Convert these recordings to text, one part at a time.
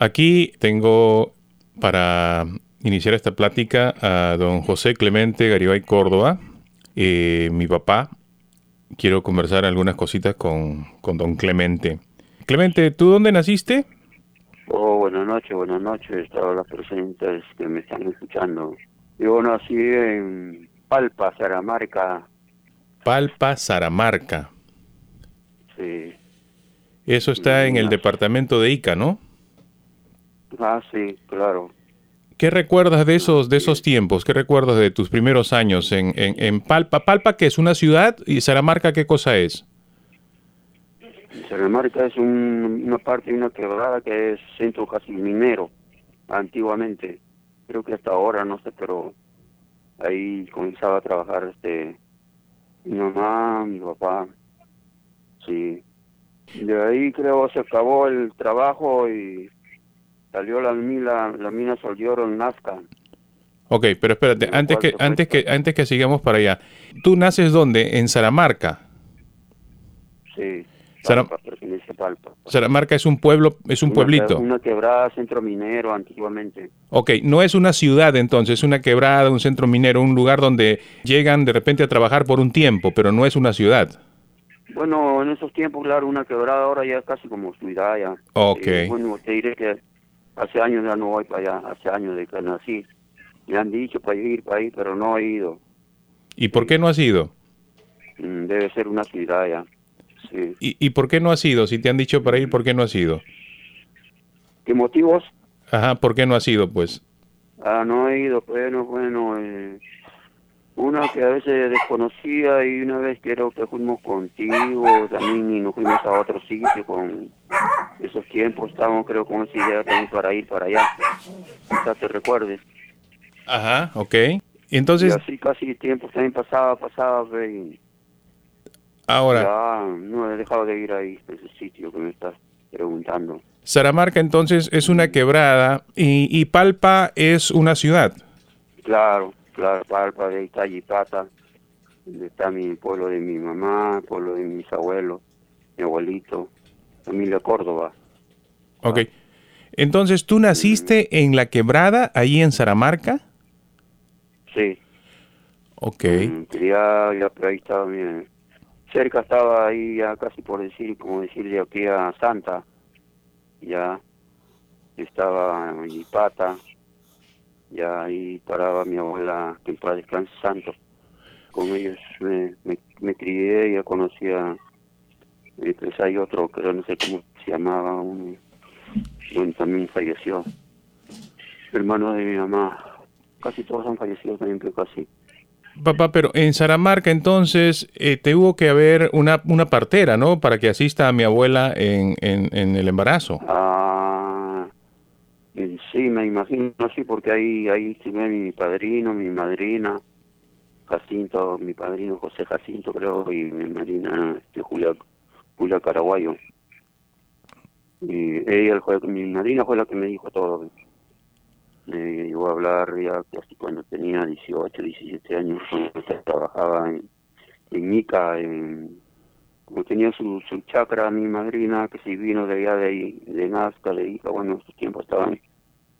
Aquí tengo para iniciar esta plática a don José Clemente Garibay Córdoba, eh, mi papá. Quiero conversar algunas cositas con, con don Clemente. Clemente, ¿tú dónde naciste? Oh, buenas noches, buenas noches todas las presentes que me están escuchando. Yo nací en Palpa, Saramarca. Palpa, Saramarca. Sí. Eso está en el departamento de Ica, ¿no? Ah, sí, claro. ¿Qué recuerdas de esos, de esos tiempos? ¿Qué recuerdas de tus primeros años en, en, en Palpa? ¿Palpa qué es una ciudad? ¿Y Saramarca qué cosa es? Saramarca es un- una parte de una quebrada que es centro casi minero, antiguamente. Creo que hasta ahora, no sé, pero ahí comenzaba a trabajar este mi mamá, mi papá. Sí. De ahí creo se acabó el trabajo y salió la mina, la mina Sol en Nazca. Ok, pero espérate, antes que, antes que, antes que sigamos para allá. ¿Tú naces dónde? En Saramarca. Sí. Palpa, Palpa. Saramarca es un pueblo, es un Una pueblito. Una quebrada, centro minero antiguamente. Ok, no es una ciudad entonces, es una quebrada, un centro minero, un lugar donde llegan de repente a trabajar por un tiempo, pero no es una ciudad. Bueno, en esos tiempos, claro, una quebrada ahora ya es casi como ciudad ya. Ok. Eh, bueno, te diré que hace años ya no voy para allá, hace años de que nací. Me han dicho para ir para ahí, pero no he ido. ¿Y por qué no has ido? Mm, Debe ser una ciudad ya. Sí. ¿Y, y por qué no has ido? Si te han dicho para ir, ¿por qué no has ido? ¿Qué motivos? Ajá, ¿por qué no has ido? Pues Ah, no he ido, bueno, bueno. Eh, una que a veces desconocía y una vez creo que fuimos contigo también y nos fuimos a otro sitio con esos tiempos. Estábamos creo con esa idea también para ir para allá. Quizás te recuerdes. Ajá, ok. Y entonces, y así casi tiempo también pasaba, pasaba y ahora, ya no he dejado de ir ahí, a ese sitio que me estás preguntando. Saramarca entonces es una quebrada y, y Palpa es una ciudad. Claro, claro, Palpa, de Yipata, donde está mi pueblo de mi mamá, pueblo de mis abuelos, mi abuelito, familia Córdoba. Ok. Entonces, ¿tú naciste en la quebrada, ahí en Saramarca? Sí, Ok. ya, ya por ahí estaba mi- cerca estaba ahí ya casi por decir, como decirle aquí a Santa, ya estaba en Yipata, ya ahí paraba mi abuela, que en paz descanse santo. Con ellos me, me, me crié, ya conocía, pues hay otro, pero no sé cómo se llamaba, bueno, también falleció. Hermano de mi mamá, casi todos han fallecido también, pero casi. Papá, pero en Saramarca entonces eh, te hubo que haber una, una partera, ¿no? Para que asista a mi abuela en, en, en el embarazo. Ah, eh, sí, me imagino, sí, porque ahí, ahí estuve mi padrino, mi madrina, Jacinto, mi padrino José Jacinto, creo, y mi madrina este, Julia, Julia Caraguayo. Y ella mi madrina fue la que me dijo todo. Me llegó a hablar ya casi cuando tenía 18, 17 años, trabajaba en, en Ica, en, como tenía su, su chacra, mi madrina, que se vino de allá de, de Nazca, de Ica, bueno, en esos tiempos estaban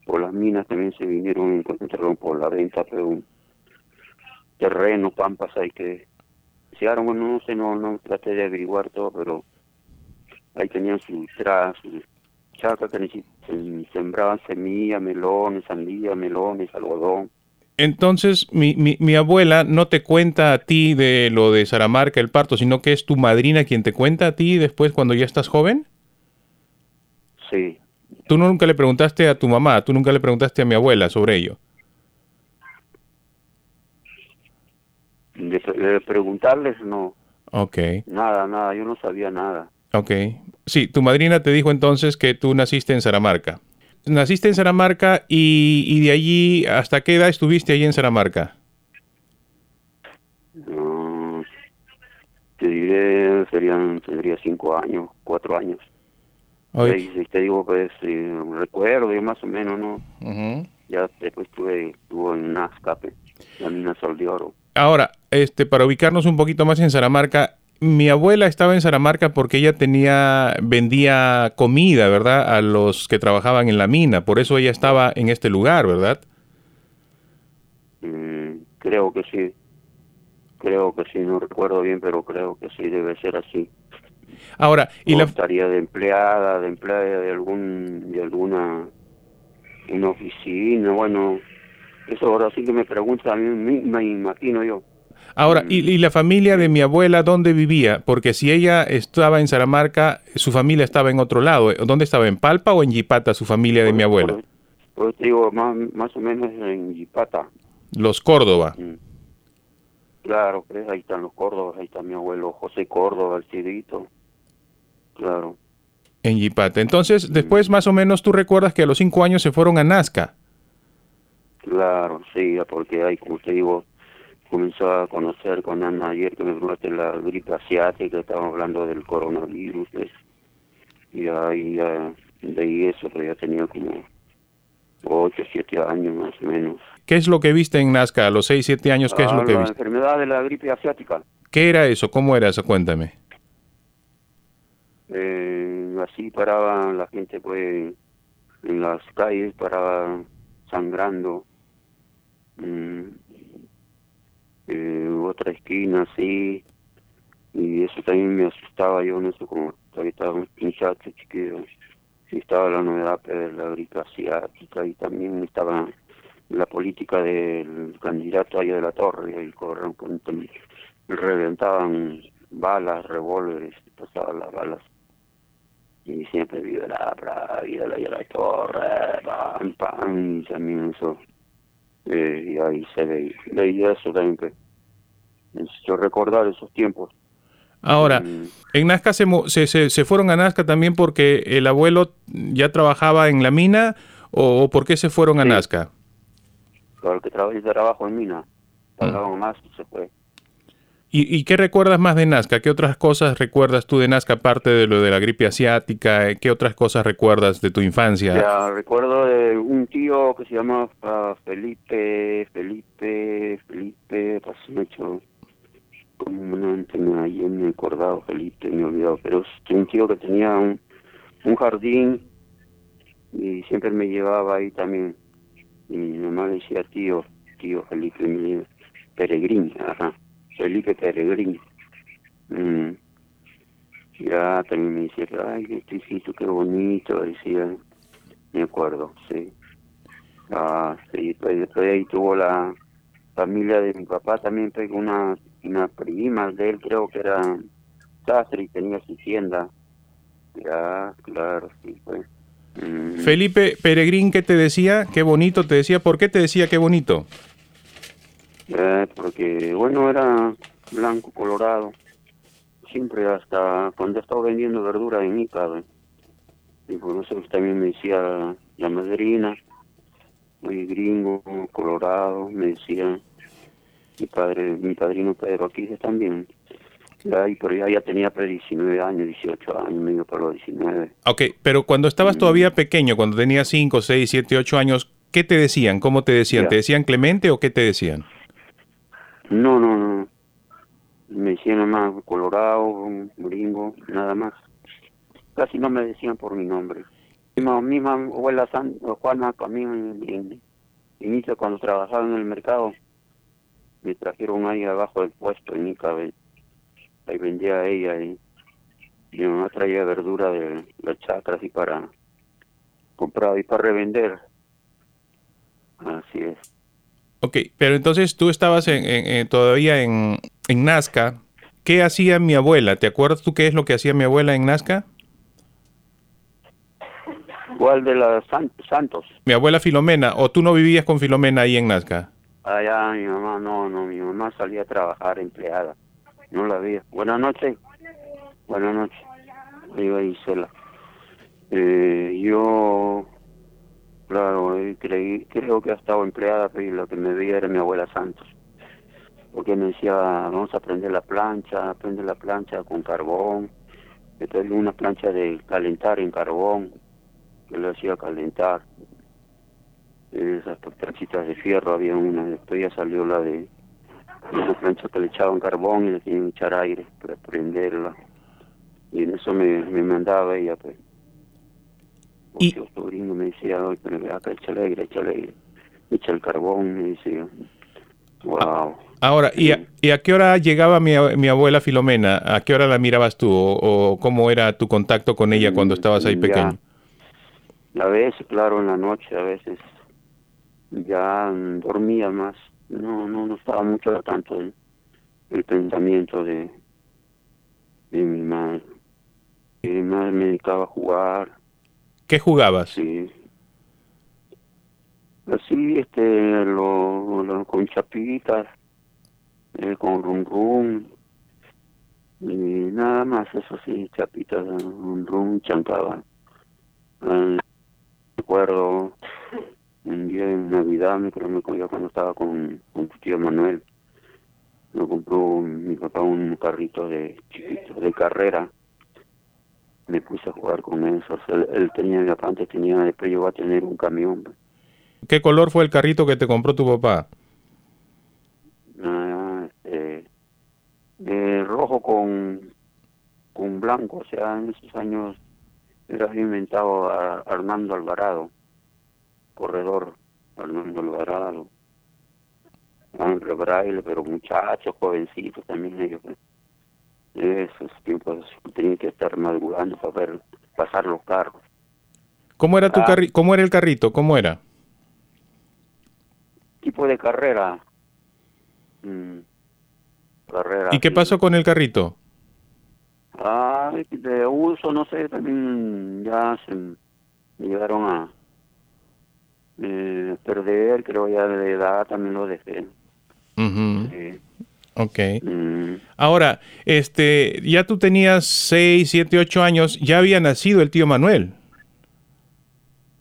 por las minas, también se vinieron, encontraron por la venta, pero un terreno, pampas ahí que se dieron, bueno, no sé, no, no traté de averiguar todo, pero ahí tenían su tra, su que sembraban semillas, melones, sandía, melones, algodón. Entonces, mi, mi, mi abuela no te cuenta a ti de lo de Saramarca, el parto, sino que es tu madrina quien te cuenta a ti después cuando ya estás joven. Sí, Tú nunca le preguntaste a tu mamá, tú nunca le preguntaste a mi abuela sobre ello. de, de preguntarles, no, Ok, nada, nada, yo no sabía nada. ok. Sí, tu madrina te dijo entonces que tú naciste en Saramarca. Naciste en Saramarca y, y de allí, ¿hasta qué edad estuviste allí en Saramarca? No, te diré, serían, tendría cinco años, cuatro años. Oye, Y te digo, pues, eh, recuerdo, yo más o menos, ¿no? Ya después estuve, estuvo en Nazca, pe, la mina Sol de Oro. Ahora, este, para ubicarnos un poquito más en Saramarca, mi abuela estaba en Saramarca porque ella tenía, vendía comida, ¿verdad? A los que trabajaban en la mina. Por eso ella estaba en este lugar, ¿verdad? Mm, creo que sí. Creo que sí, no recuerdo bien, pero creo que sí, debe ser así. Ahora, y O la... estaría de empleada, de empleada de algún, de alguna, una oficina, bueno, eso ahora sí que me pregunta a mí, me imagino yo. Ahora, ¿y, y la familia de mi abuela dónde vivía? Porque si ella estaba en Saramarca, su familia estaba en otro lado. ¿Dónde estaba? ¿En Palpa o en Yipata su familia de mi abuela? Por, por te digo, más, más o menos en Yipata. Los Córdoba. Mm. Claro, pues ahí están los Córdobas, ahí está mi abuelo José Córdoba, el Cidito. Claro. En Yipata. Entonces, después más o menos tú recuerdas que a los cinco años se fueron a Nazca. Claro, sí, porque ahí, como te digo, comenzó a conocer con Ana ayer que me preguntaste la gripe asiática, estábamos hablando del coronavirus, pues, y ahí ya, de ahí eso, pero ya tenía como ocho, siete años más o menos. ¿Qué es lo que viste en Nazca a los seis, siete años? ¿Qué es Ah, lo que la viste? enfermedad de la gripe asiática. ¿Qué era eso? ¿Cómo era eso? Cuéntame. Eh, así paraba la gente pues en las calles, paraba sangrando. Mm, eh, otra esquina así. Y eso también me asustaba yo, no sé cómo todavía estaba muchacho chiquillo. Estaba la novedad de la gripe asiática y también estaba la política del candidato allá de la torre, el con- reventaban balas, revólveres, pasaban las balas y siempre vive la vive la, la torre, pam, pam, y también eso, eh, y ahí se ve, veía eso también. Yo recordar esos tiempos. Ahora, Mm, en Nazca se, se, se- se fueron a Nazca también porque el abuelo ya trabajaba en la mina o, o por qué se fueron a Sí. Nazca? claro que trabajo, trabajo en mina, pagaban más y se fue. ¿Y, y qué recuerdas más de Nazca? ¿Qué otras cosas recuerdas tú de Nazca aparte de lo de la gripe asiática? ¿Qué otras cosas recuerdas de tu infancia? Ya recuerdo de un tío que se llama ah, Felipe, Felipe, Felipe, pasó mucho, como no me ayer me he acordado Felipe, me he olvidado, pero es un tío que tenía un, jardín y siempre me llevaba ahí también. Y mi mamá decía tío, tío Felipe, mi Peregrín, ajá, Felipe Peregrín. Mm. Ya también me decía, ay, este hijito, qué bonito, decía, me acuerdo, sí. Ah, sí, pues después de ahí tuvo la familia de mi papá también, pues, una, una prima de él, creo que era sastre y tenía su tienda. Ya, claro, sí, pues. Mm, Felipe Peregrín, ¿qué te decía? Qué bonito te decía. ¿Por qué te decía qué bonito? Eh, porque, bueno, era blanco, colorado. Siempre hasta cuando estaba vendiendo verdura en Ica, y por eso también me decía la madrina, muy gringo, colorado, me decía mi padre, mi padrino Pedro Aquiles también. Ya, y pero ya, ya tenía pues, 19 años, 18 años, medio para los 19. Ok, pero cuando estabas todavía pequeño, cuando tenías 5, 6, 7, 8 años, ¿qué te decían? ¿Cómo te decían? Ya. ¿Te decían Clemente o qué te decían? No, no, no. Me nada más colorado, gringo, nada más. Casi no me decían por mi nombre. Misma, misma abuela San, Juana también en, en cuando trabajaba en el mercado, me trajeron ahí abajo del puesto en Ica, ahí vendía ella y mi mamá traía verdura de las chacras y para comprar y para revender. Así es. Ok, pero entonces tú estabas en- en- en- todavía en, en Nazca. ¿Qué hacía mi abuela? ¿Te acuerdas tú qué es lo que hacía mi abuela en Nazca? ¿Cuál de las San- Santos? Mi abuela Filomena, o tú no vivías con Filomena ahí en Nazca. Allá mi mamá, no, no, mi mamá salía a trabajar empleada. No la veía. Buenas noches. Buenas noches. Iba sola. Eh, yo, claro, eh, creí, creo que ha estado empleada, pero lo que me veía era mi abuela Santos. Porque me decía, vamos a prender la plancha, prender la plancha con carbón. Entonces una plancha de calentar en carbón, que le hacía calentar esas planchitas de fierro había una, después ya salió la de una plancha que le echaban carbón y le tenían que echar aire para prenderla. Y en eso me, me mandaba ella, pues. Y- Porque el sobrino me decía, oye, pero acá, échale aire, échale aire. Echa el carbón, me decía. Wow. Ahora, ¿y a, y a qué hora llegaba mi, mi abuela Filomena? ¿A qué hora la mirabas tú? ¿O, o cómo era tu contacto con ella cuando estabas ahí Ya. pequeño? A veces, claro, en la noche, a veces ya mm, dormía más. No, no, no estaba mucho tanto el pensamiento de, de mi madre. Mi madre me dedicaba a jugar, ¿Qué jugabas? sí. Así, este, lo, con chapitas, eh, con rum rum, y nada más, eso sí, chapitas, rum rum, chancaba. Eh, recuerdo un día en Navidad, me cuando estaba con, con tu tío Manuel. Me compró mi papá un carrito de chiquito, de carrera. Me puse a jugar con eso. O sea, él, él tenía, antes tenía, después llegó a tener un camión. ¿Qué color fue el carrito que te compró tu papá? Ah, este, de rojo con, con blanco. O sea, en esos años era inventado a Armando Alvarado, corredor Armando Alvarado. Ángel Braille, pero muchachos, jovencitos también ellos. Esos tiempos tenían que estar madrugando para ver pasar los carros. ¿Cómo era tu Ah. carri ¿Cómo era el carrito? ¿Cómo era? Tipo de carrera. Mm, carrera. ¿Y qué pasó con el carrito? Ah, de uso, no sé, también ya se me llegaron a eh, perder, creo ya de edad también lo dejé. Ujú, Sí. Ok. Mm, Ahora, este, ya tú tenías 6, 7, 8 años, ya había nacido el tío Manuel.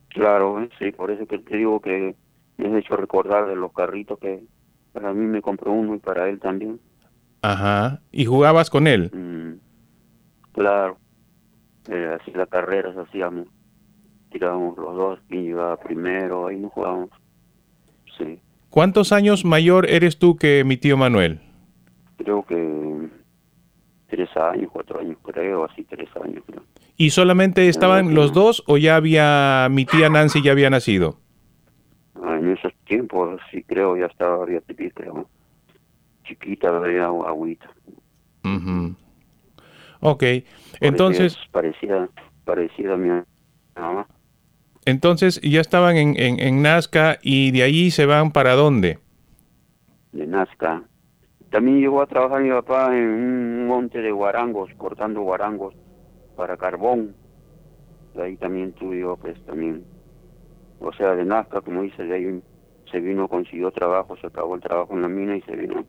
claro, sí, por eso que te digo que me has hecho recordar de los carritos que para mí me compró uno y para él también. Ajá. ¿Y jugabas con él? Mm, claro, eh, así las carreras hacíamos, tirábamos los dos, quién llegaba primero, ahí nos jugábamos. Sí, ¿Cuántos años mayor eres tú que mi tío Manuel? Creo que tres años, cuatro años, creo, así tres años, creo. ¿Y solamente estaban los dos o ya había mi tía Nancy ya había nacido? Ah, En esos tiempos, sí creo, ya estaba, había creo. Chiquita, había agüita. Ujú. Ok. Por eso Entonces, es parecida, parecida a mi mamá. entonces ya estaban en, en, en Nazca y de ahí se van para dónde? de Nazca. También llegó a trabajar mi papá en un monte de guarangos, cortando guarangos para carbón. Ahí también tuve pues también. O sea, de Nazca, como dice, de ahí se vino, consiguió trabajo, se acabó el trabajo en la mina y se vino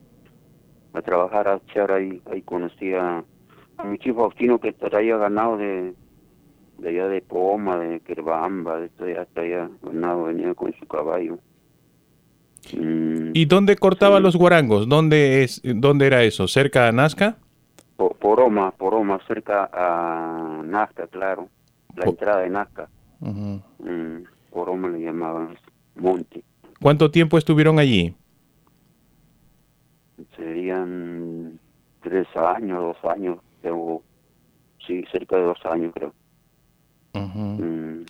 a trabajar a echar ahí. Ahí conocí a, mi chico Faustino que traía ganado de, de allá de Poma, de Querbamba, de esto hasta allá, ganado, venía con su caballo. Mm. ¿Y dónde cortaba Sí. los guarangos? ¿Dónde, es, ¿Dónde era eso? ¿Cerca de Nazca? Po- Poroma, Poroma, cerca a Nazca, claro. La entrada de Nazca. Ujú. Mm, Poroma le llamaban monte. ¿Cuánto tiempo estuvieron allí? Serían tres años, dos años, pero sí, cerca de dos años creo. Mm,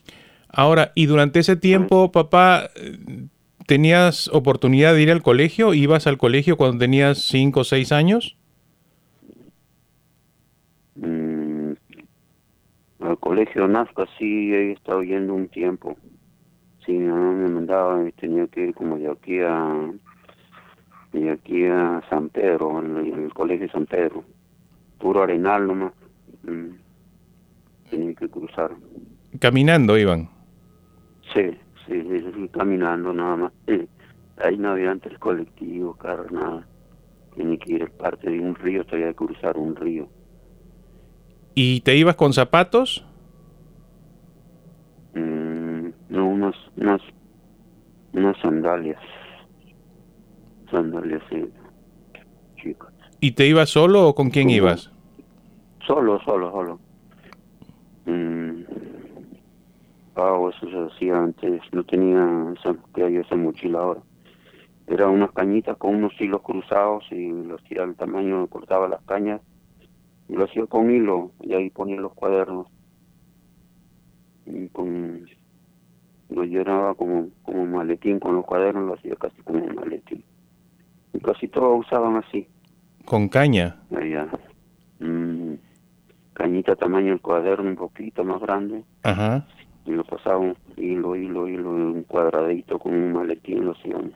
Ahora, ¿y durante ese tiempo, papá, tenías oportunidad de ir al colegio? ¿Ibas al colegio cuando tenías 5 o 6 años? mm, al colegio Nazca sí he estado yendo un tiempo. Sí, mi mamá me mandaba y tenía que ir como de aquí a de aquí a San Pedro, en el, en el colegio San Pedro. Puro arenal nomás. Mm, tenía que cruzar. Caminando iban. Sí, sí, sí, sí, caminando nada más. Ahí no había antes colectivo, carro, nada. Tenía que ir parte de un río, tenía que cruzar un río. ¿Y te ibas con zapatos? Mm, no, unas, unas, unas sandalias. Sandalias, sí. Chicas. ¿Y te ibas solo o con quién ibas? Solo, solo, solo. Mm. Ah, eso se hacía antes. No tenía esa, que hay esa mochila ahora. Eran unas cañitas con unos hilos cruzados y los tiraba el tamaño, cortaba las cañas y lo hacía con hilo y ahí ponía los cuadernos. Y con, lo llenaba como, como maletín con los cuadernos, lo hacía casi como un maletín. Y casi todos usaban así. ¿Con caña? Allá. Mm, cañita tamaño el cuaderno un poquito más grande. Ajá. Y lo pasaban hilo, hilo, hilo, un cuadradito con un maletín, lo hacían.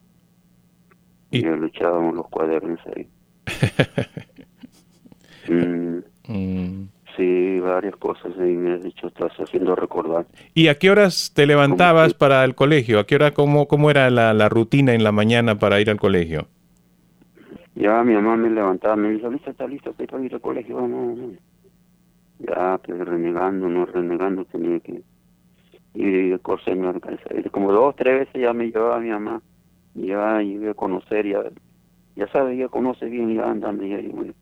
Y, y le echábamos los cuadernos ahí. mm, Mm. Sí, varias cosas ahí me has dicho, estás haciendo recordar. ¿Y a qué horas te levantabas para el colegio? ¿A qué hora, cómo, cómo era la, la rutina en la mañana para ir al colegio? Ya mi mamá me levantaba, me dijo, listo, está listo, que para ir al colegio, vamos, vamos". Ya, pues renegando, no renegando, tenía que ir a cosa me alcanzaba. Y Como dos, tres veces ya me llevaba mi mamá, ya iba a conocer, ya, ya sabe, ya conoce bien, ya andando, ya digo, bueno,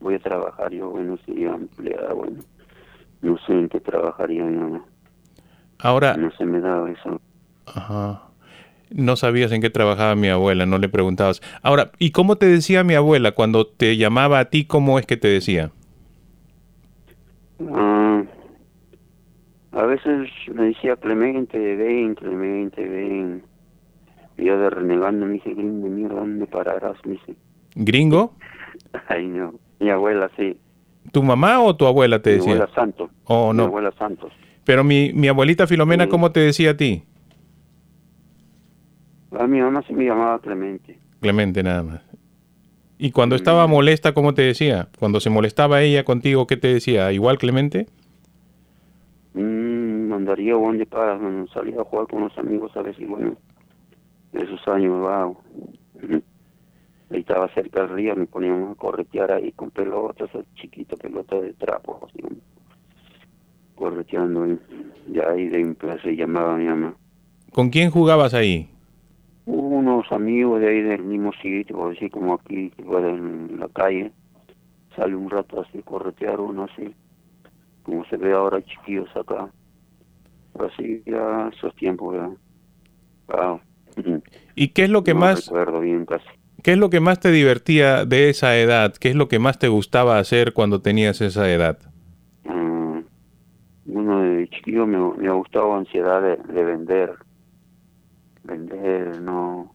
voy a trabajar, yo, bueno, sería empleada, bueno, no sé en qué trabajaría mi mamá, Ahora, no se me daba eso. ajá, no sabías en qué trabajaba mi abuela, no le preguntabas. Ahora, ¿y cómo te decía mi abuela cuando te llamaba a ti? ¿Cómo es que te decía? Ah, a veces me decía Clemente, ven, Clemente, ven. Y yo de renegando me dice, gringo, mierda, ¿dónde pararás? Me dice, ¿Gringo? ay no, mi abuela sí, ¿Tu mamá o tu abuela te mi decía? abuela Santos, Oh, mi no. abuela Santos. Pero mi, mi abuelita Filomena, Sí. ¿cómo te decía a ti? A mi mamá sí me llamaba Clemente. Clemente nada más. Y cuando estaba molesta, ¿cómo te decía? Cuando se molestaba ella contigo, ¿qué te decía? ¿Igual Clemente? Mm, mandaría buen de paras, bueno, salía a jugar con los amigos a veces, bueno, esos años, wow. Ahí estaba cerca del río, me poníamos a corretear ahí con pelotas, chiquitas pelotas de trapo, así, correteando, y ya ahí de mi se llamaba mi mamá. ¿Con quién jugabas ahí? Unos amigos de ahí del mismo sitio, así como aquí, en la calle, sale un rato así, corretear uno así, como se ve ahora chiquillos acá. Así ya esos tiempos ya. Wow. ¿Y qué es lo que no más recuerdo bien casi. qué es lo que más te divertía de esa edad? ¿Qué es lo que más te gustaba hacer cuando tenías esa edad? Ah, bueno, de chiquillo me, me ha gustado ansiedad de, de vender. Vender, no.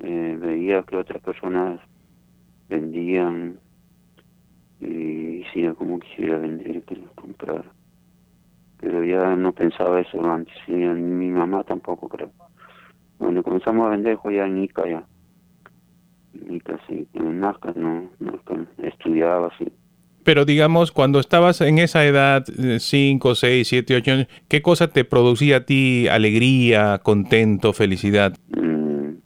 Eh, veía que otras personas vendían y decía como quisiera vender, quería comprar. Pero ya no pensaba eso antes, y ni mi mamá tampoco creo. Cuando comenzamos a vender ya en Ica ya. En Ica sí, en Nazca no, Nazca estudiaba así. Pero digamos, cuando estabas en esa edad, 5, 6, 7, 8 años, ¿qué cosa te producía a ti alegría, contento, felicidad? Mm.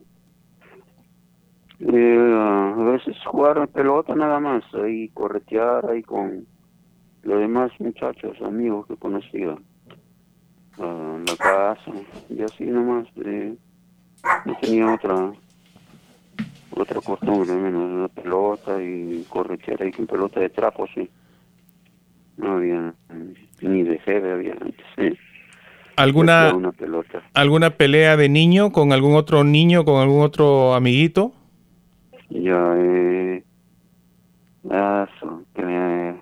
Eh, a veces jugar pelota nada más, ahí corretear ahí con los demás muchachos, amigos que conocía. Ah, la casa, y así nomás. eh, no tenía otra otra costumbre, menos la pelota y corretear ahí con pelota de trapo, sí. No había ni de jeve había antes, sí. ¿Alguna, Una pelota. ¿Alguna pelea de niño con algún otro niño, con algún otro amiguito? Ya, eh, eso, que me,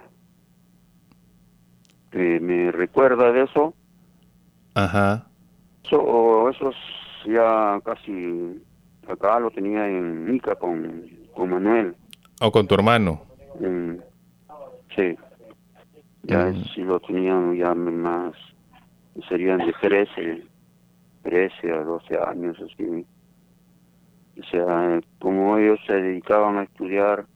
me recuerda de eso, Ajá. eso, o esos ya casi, acá lo tenía en Mica con, con Manuel, ¿O con tu hermano? sí, ya Mm. si lo tenían ya más, serían de 13, 13 a 12 años, así. O sea, como ellos se dedicaban a estudiar,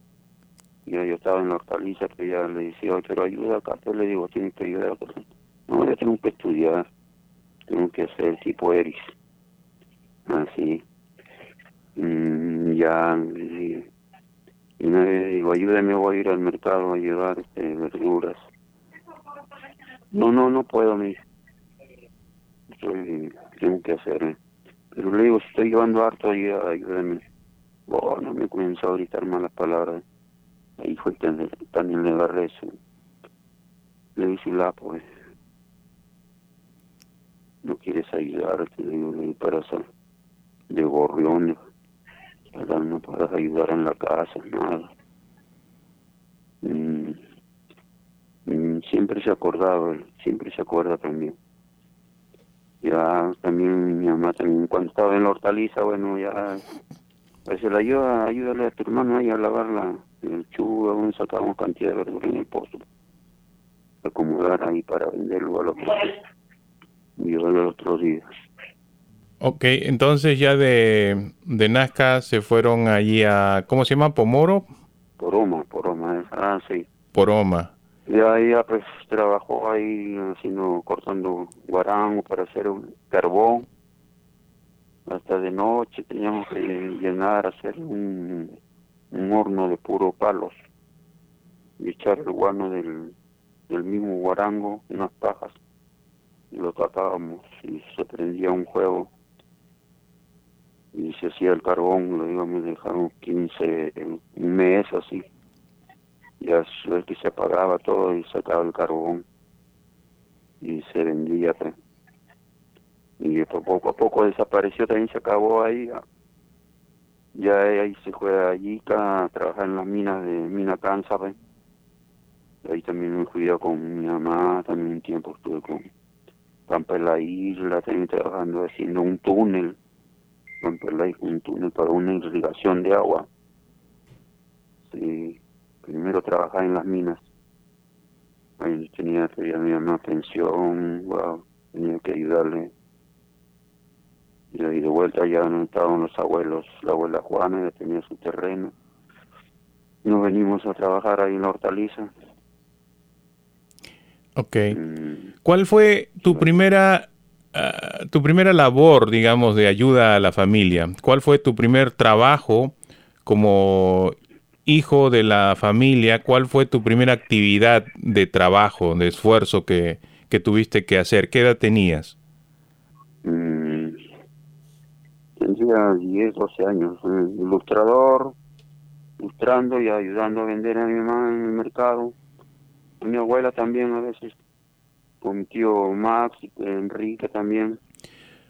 ya yo estaba en la hortaliza, que ya le decía, "Oye, pero ayuda acá, yo le digo, tienes que ayudar. No, yo tengo que estudiar, tengo que el tipo Eris. Así. Mm, ya, y, y una vez digo, ayúdame, voy a ir al mercado a llevar este, verduras. No, no, no puedo, me. Estoy- tengo que hacer. Pero le digo, si estoy llevando harto, ayúdame. Bueno, me comenzó a gritar malas palabras. Ahí fue le- también le agarré. Le dije, la pues. No quieres ayudar, te digo, le para hacer de gorrión. no puedes ayudar en la casa, nada. Mm, mm, siempre se acordaba, siempre se acuerda también. Ya también mi mamá también cuando estaba en la hortaliza, bueno, ya pues la ayuda, ayúdale a tu hermano ahí a lavar la, el chugo, sacamos cantidad de verdura en el pozo. Acomodar ahí para venderlo a los y llevarlo los otros días. Ok, entonces ya de, de Nazca se fueron allí a, ¿cómo se llama? ¿Pomoro? Poroma, Poroma, ah, sí. Poroma. Y ahí pues trabajó ahí haciendo, cortando guarango para hacer un carbón. Hasta de noche teníamos que llenar, hacer un, horno de puro palos y echar el guano del, del mismo guarango, unas pajas, y lo tapábamos y se prendía un juego y se hacía el carbón, lo íbamos un 15, un mes así. Ya que se apagaba todo y sacaba el carbón y se vendía. Pues. Y poco a poco desapareció, también se acabó ahí. Ya ahí se fue allí a trabajar en las minas de Mina Cansa. Pues. Ahí también me fui con mi mamá, también un tiempo estuve con Pampa en la isla, también trabajando haciendo un túnel romperla un túnel para una irrigación de agua. Sí, primero trabajar en las minas. Ahí tenía que ir a mi mamá pensión, tenía que ayudarle. Y de vuelta ya no estaban los abuelos, la abuela Juana ya tenía su terreno. Nos venimos a trabajar ahí en la hortaliza. Ok. Mm. ¿Cuál fue tu primera Ah, tu primera labor, digamos, de ayuda a la familia? ¿Cuál fue tu primer trabajo como hijo de la familia? ¿Cuál fue tu primera actividad de trabajo, de esfuerzo que, tuviste que hacer? ¿Qué edad tenías? Mm, tenía 10, 12 años. Ilustrador, ilustrando y ayudando a vender a mi mamá en el mercado. A mi abuela también a veces con mi tío Max y Enrique también.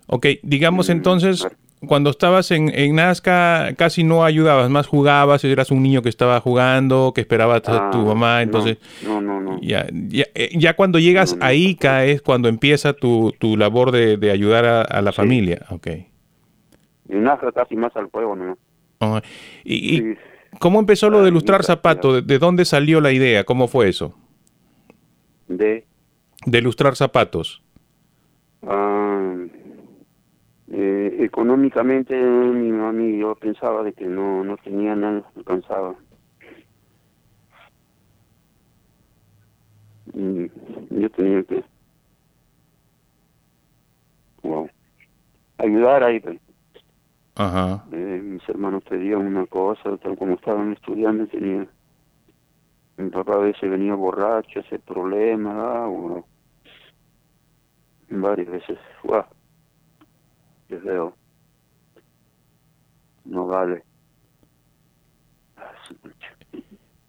Ok, digamos mm, entonces, cuando estabas en, en, Nazca casi no ayudabas, más jugabas, eras un niño que estaba jugando, que esperaba a tu ah, mamá, entonces... No, no, no. Ya, ya, eh, ya cuando llegas a Ica es cuando empieza tu, tu labor de, de ayudar a, la familia, ok. Nazca casi más al juego, ¿no? ¿Y, cómo empezó lo de ilustrar zapatos? ¿De dónde salió la idea? ¿Cómo fue eso? De de ilustrar zapatos? Ah, eh, económicamente mi mamá y yo pensaba de que no, no tenía nada, alcanzaba. Y yo tenía que wow, ayudar ahí. Pues. Ajá. Eh, mis hermanos pedían una cosa, tal como estaban estudiando, tenía mi papá a veces venía borracho, ese problema, ah, bueno, varias veces. ¡Wow! Qué feo. No vale.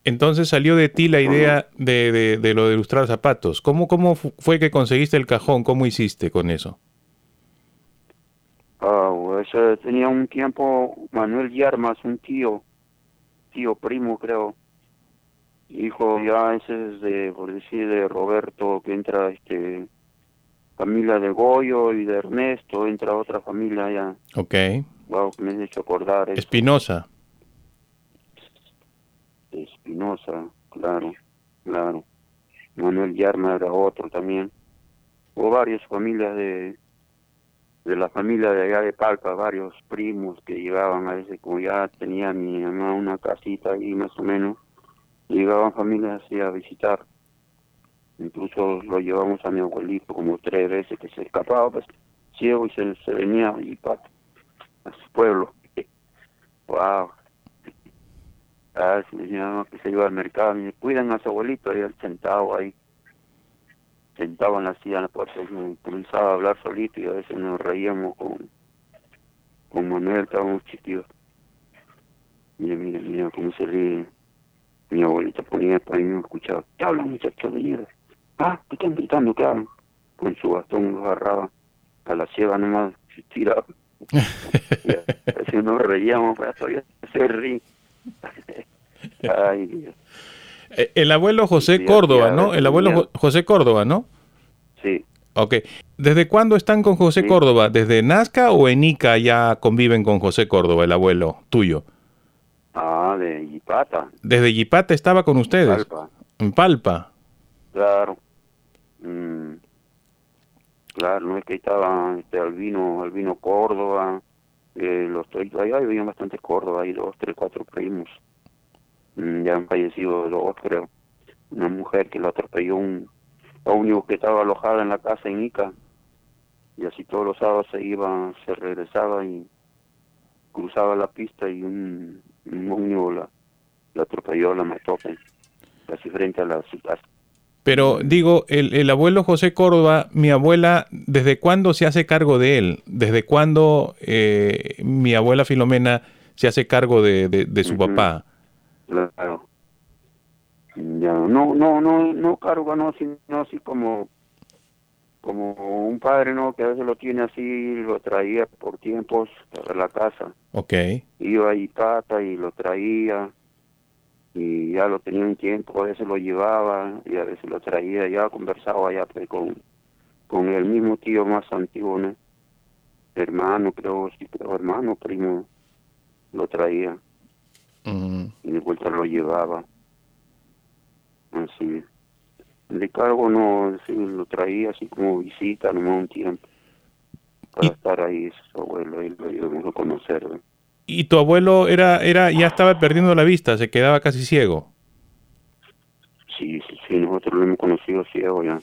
Entonces salió de ti la idea de, de, de, lo de ilustrar zapatos. ¿Cómo, ¿Cómo fue que conseguiste el cajón? ¿Cómo hiciste con eso? Tenía un tiempo Manuel Yarmas, un tío, tío primo creo, hijo ya ese es de, por decir, de Roberto, que entra este familia de Goyo y de Ernesto, entra otra familia allá. Ok. Wow, me has hecho acordar. Espinosa. Espinosa, claro, claro. Manuel Yarma era otro también. Hubo varias familias de de la familia de allá de Palpa, varios primos que llegaban a veces, como ya tenía mi mamá una casita ahí más o menos, llegaban familias así a visitar. Incluso lo llevamos a mi abuelito como tres veces que se escapaba, pues ciego y se, venía y pa, a su pueblo. ¡Wow! Ah, se que se iba al mercado me cuidan a su abuelito ahí sentado ahí. Sentado en la silla en la puerta y comenzaba a hablar solito y a veces nos reíamos con, con Manuel, estábamos chiquitos. Mira, mira, mira cómo se ríe. Mi abuelita ponía para mí, me escuchaba. ¿Qué hablan muchachos de mierda? Ah, ¿qué están gritando? ¿Qué hablan? Con su bastón lo agarraba a la ciega nomás, se tiraba. si nos reíamos, pues todavía se ríe. Ay, Dios. Eh, El abuelo José Sí, Córdoba, ya, ¿no? El abuelo ya. José Córdoba, ¿no? Sí, Ok. ¿Desde cuándo están con José Sí. Córdoba? ¿Desde Nazca o en Ica ya conviven con José Córdoba, el abuelo tuyo? ah, de Yipata, Desde Yipata estaba con ustedes. Palpa, En Palpa. claro. Mm, claro, no es que estaba este Albino, Albino Córdoba, eh, los allá había bastantes Córdoba, hay dos, tres, cuatro primos. Ya han fallecido dos, creo. Una mujer que lo atropelló un ómnibus que estaba alojada en la casa en Ica. Y así todos los sábados se iba, se regresaba y cruzaba la pista y un, un ómnibus la, la atropelló, la mató, pues, casi frente a la, su casa. Pero digo, el, el abuelo José Córdoba, mi abuela, ¿desde cuándo se hace cargo de él? ¿Desde cuándo eh, mi abuela Filomena se hace cargo de, de- de su papá? Claro. Ya, no, no, no, no cargo, no, sino así como, como un padre, ¿no? Que a veces lo tiene así, lo traía por tiempos para la casa. Ok. Iba a Ipata y lo traía, y ya lo tenía un tiempo, a veces lo llevaba, y a veces lo traía, ya conversaba ya pues, con, con el mismo tío más antiguo, ¿no? Hermano, creo, sí, creo, hermano, primo, lo traía Y de vuelta lo llevaba. Así. De cargo no, sí, lo traía así como visita, nomás un tiempo. Para Y- estar ahí, su abuelo, y lo íbamos a conocer. ¿no? ¿Y tu abuelo era, era, ya estaba perdiendo la vista, se quedaba casi ciego? Sí, sí, sí, nosotros lo hemos conocido ciego ya.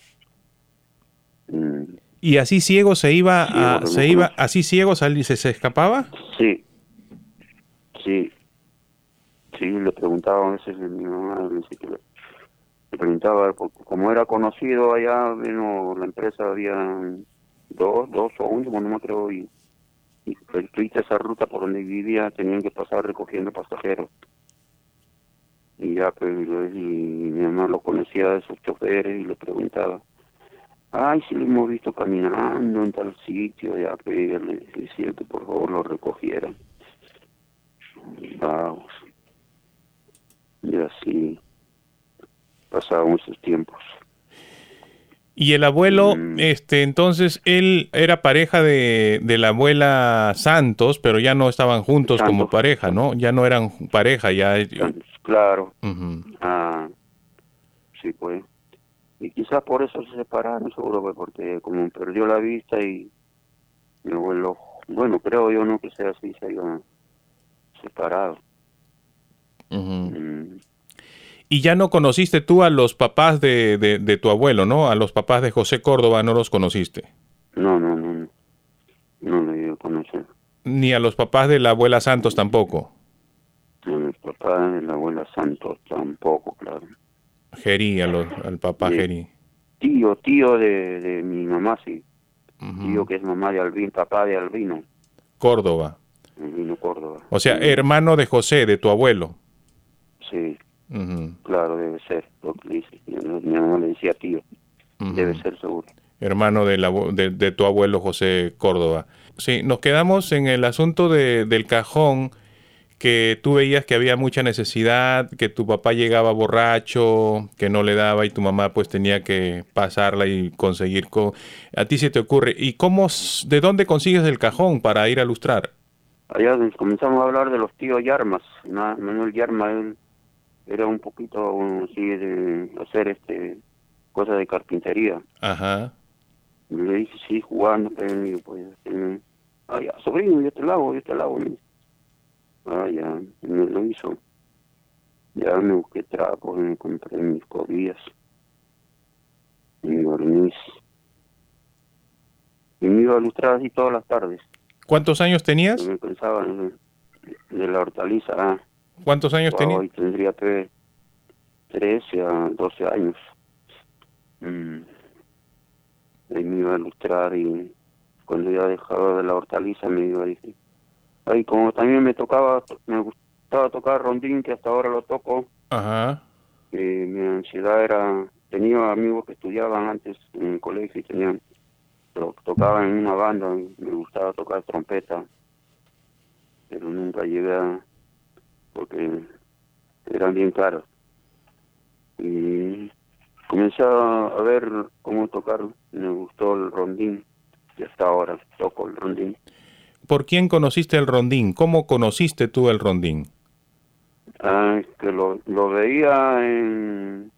Mm, ¿Y así ciego se iba, Sí, a- se iba, así ciego se, se escapaba? Sí, sí, sí, le preguntaba a veces mi mamá, le preguntaba, como era conocido allá, vino la empresa, había dos, dos o uno, no me creo, y, y pues, esa ruta por donde vivía, tenían que pasar recogiendo pasajeros. Y ya, pues, y, mi mamá lo conocía de esos choferes y le preguntaba, ay, si lo hemos visto caminando en tal sitio, ya, pues, le decía que por favor lo recogieran. Vamos. Y así pasaban esos tiempos. Y el abuelo, Mm. este, entonces él era pareja de, de la abuela Santos, pero ya no estaban juntos como Santos. pareja, ¿no? Ya no eran pareja, ya. Entonces, claro, ah, sí, pues. Y quizás por eso se separaron, seguro, pues, porque como perdió la vista y mi abuelo, bueno, creo yo no que sea así, se hayan Mm, Y ya no conociste tú a los papás de, de- de tu abuelo, ¿no? A los papás de José Córdoba no los conociste. No, no, no, no, no a conocer. Ni a los papás de la abuela Santos tampoco. A mi papá y la abuela Santos tampoco, claro. Geri, a los- al papá Sí. Geri. Tío, tío de, de mi mamá, sí. Tío que es mamá de Albino, papá de Albino, Córdoba. Albino Córdoba. O sea, hermano de José, de tu abuelo. Sí, claro, debe ser, lo que dice. Mi mamá le decía tío, debe ser seguro. hermano del abue- de, de tu abuelo José Córdoba. Sí, nos quedamos en el asunto de- del cajón, que tú veías que había mucha necesidad, que tu papá llegaba borracho, que no le daba y tu mamá pues tenía que pasarla y conseguir con... A ti se te ocurre, ¿y cómo, de dónde consigues el cajón para ir a lustrar? Allá comenzamos a hablar de los tíos Yarmas. Manuel Yarma, él era un poquito um, así de hacer este cosas de carpintería. Ajá. Y le dije, sí, jugando, pero y pues, este, ah, ya, sobrino, yo te lavo, yo te lavo. me. Ah, ya, y me lo hizo. Ya me busqué trapos, me compré mis cobillas, mi barniz. Y me iba a ilustrar así todas las tardes. ¿Cuántos años tenías? Yo me pensaba de, de la hortaliza, ah, ¿Cuántos años tenías? hoy tendría que 13 a 12 años. Mm. Ahí me iba a ilustrar y cuando ya dejaba de la hortaliza me iba a decir. Ahí como también me tocaba, me gustaba tocar rondín, que hasta ahora lo toco, Ajá. eh, mi ansiedad era, tenía amigos que estudiaban antes en el colegio y tenían tocaba en una banda, me gustaba tocar trompeta, pero nunca llegué a, porque eran bien caros. Y comencé a ver cómo tocar, me gustó el rondín y hasta ahora toco el rondín. ¿Por quién conociste el rondín? ¿Cómo conociste tú el rondín? Ah, que lo, lo veía en,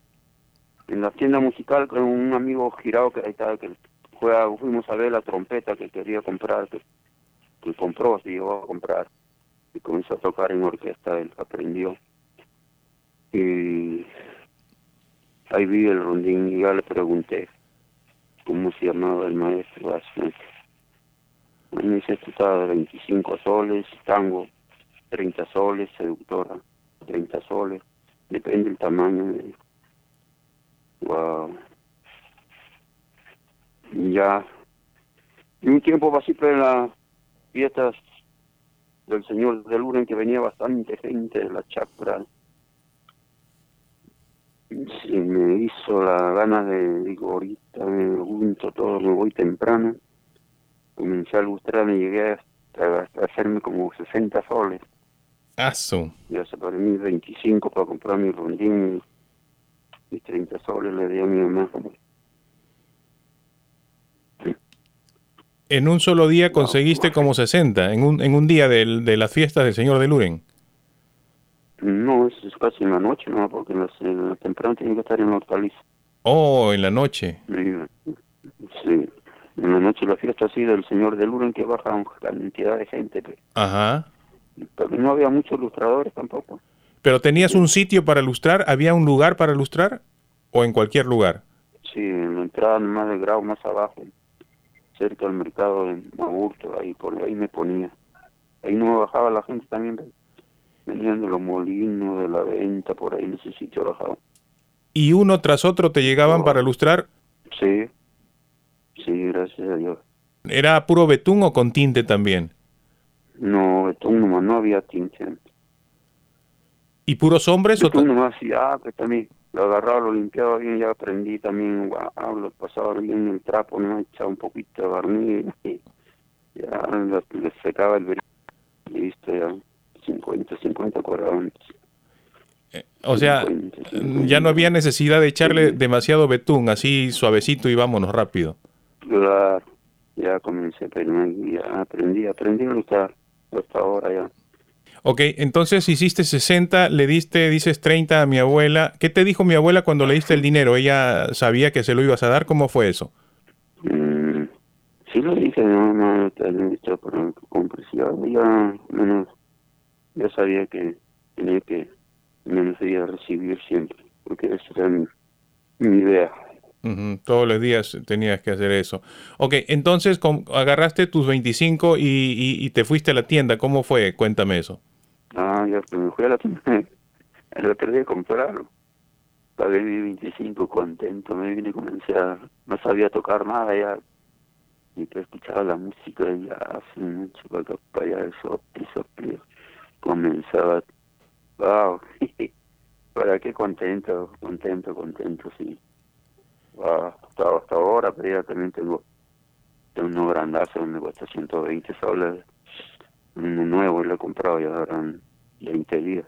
en la tienda musical con un amigo girado que ahí estaba, que fue fuimos a ver la trompeta que quería comprar, que, que compró, se llegó a comprar y comenzó a tocar en orquesta, él aprendió. Y ahí vi el rondín y ya le pregunté cómo se llamaba el maestro. Me dice, esto estaba de 25 soles, tango, 30 soles, seductora, 30 soles, depende del tamaño. Wow. Ya. Y un tiempo así en las fiestas del señor de Luren que venía bastante gente de la chacra. Y me hizo la gana de, digo, ahorita me junto todo, me voy temprano. Comencé a ilustrar, me llegué a, hacerme como 60 soles. Aso. Ya separé mis 25 para comprar mi rondín. Mis 30 soles le di a mi mamá en un solo día conseguiste como 60, en un, en un día del, de las fiestas del señor de Luren. No, es casi en la noche, no, porque en la, temprano tiene que estar en la hortaliza. Oh, en la noche. Sí, en la noche la fiesta así del señor de Luren que baja una cantidad de gente. Ajá. Pero no había muchos ilustradores tampoco. ¿Pero tenías un sitio para ilustrar? ¿Había un lugar para ilustrar? ¿O en cualquier lugar? Sí, en la entrada más de grado, más abajo cerca del mercado de Maburto, ahí por ahí me ponía. Ahí no me bajaba la gente también, venían de los molinos, de la venta, por ahí en ese sitio bajaba. ¿Y uno tras otro te llegaban para ilustrar? Sí, sí, gracias a Dios. ¿Era puro betún o con tinte también? No, betún nomás, no había tinte. ¿Y puros hombres? Betún o nomás, sí, ah, que también lo agarraba, lo limpiaba bien, ya aprendí también, wow, lo pasaba bien el trapo, no echaba un poquito de barniz y ya le secaba el brillo, listo, ya 50, 50 cuadrados. Eh, o sea, ya no había necesidad de echarle demasiado betún, así suavecito y vámonos rápido. Claro, ya comencé, pero ya aprendí, aprendí a luchar hasta ahora ya. Ok, entonces hiciste 60, le diste, dices 30 a mi abuela. ¿Qué te dijo mi abuela cuando le diste el dinero? ¿Ella sabía que se lo ibas a dar? ¿Cómo fue eso? Mm, sí lo dije, no, no, te por compresión. Ya, menos, ya sabía que tenía que menos iba a recibir siempre, porque esa era mi, idea. Todos los días tenías que hacer eso. Ok, entonces agarraste tus 25 y, y, y, te fuiste a la tienda. ¿Cómo fue? Cuéntame eso. Ah, ya me fui a la tienda, el perdí a comprarlo. Pagué mi 25 contento, me vine y comencé a, no sabía tocar nada ya, y que escuchaba la música y ya hace mucho para acá, para allá, eso, eso, comenzaba, wow, para qué contento, contento, contento, sí. hasta, hasta ahora, pero ya también tengo, tengo unos grandazos, me cuesta 120 soles uno nuevo y lo he comprado ya eran 20 días.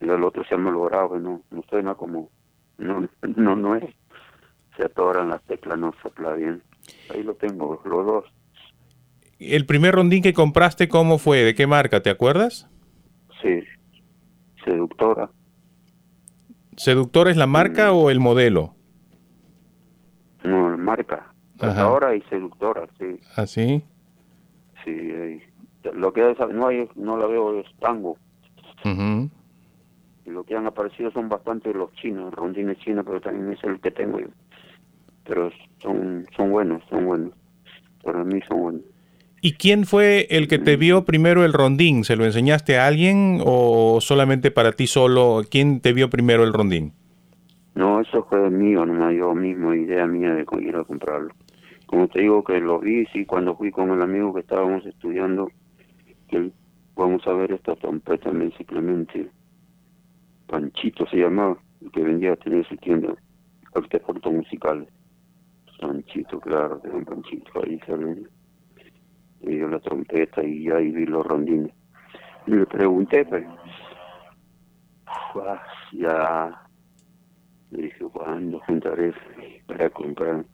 Y el otro se ha malogrado no, no suena como, no, no, no es. Se atoran las teclas, no sopla bien. Ahí lo tengo, los dos. ¿El primer rondín que compraste cómo fue? ¿De qué marca? ¿Te acuerdas? Sí, Seductora. ¿Seductora es la marca mm. o el modelo? No, la marca. Ahora y Seductora, sí. ¿Ah, sí? Sí, ahí lo que no hay no la veo es tango y lo que han aparecido son bastante los chinos rondines chinos pero también es el que tengo yo pero son son buenos son buenos para mí son buenos ¿Y quién fue el que te vio primero el rondín? ¿Se lo enseñaste a alguien o solamente para ti solo? ¿Quién te vio primero el rondín? No, eso fue mío, no yo mismo, idea mía de ir a comprarlo. Como te digo que lo vi, sí, cuando fui con el amigo que estábamos estudiando, que vamos a ver esta trompeta simplemente Panchito se llamaba, el que vendía a tener su tienda, artefactos musicales. Panchito, claro, que un Panchito, ahí sale. Y dio la trompeta y ahí vi los rondines. Y le pregunté, pues, "Ah, ya, le dije, ¿cuándo juntaré para comprar?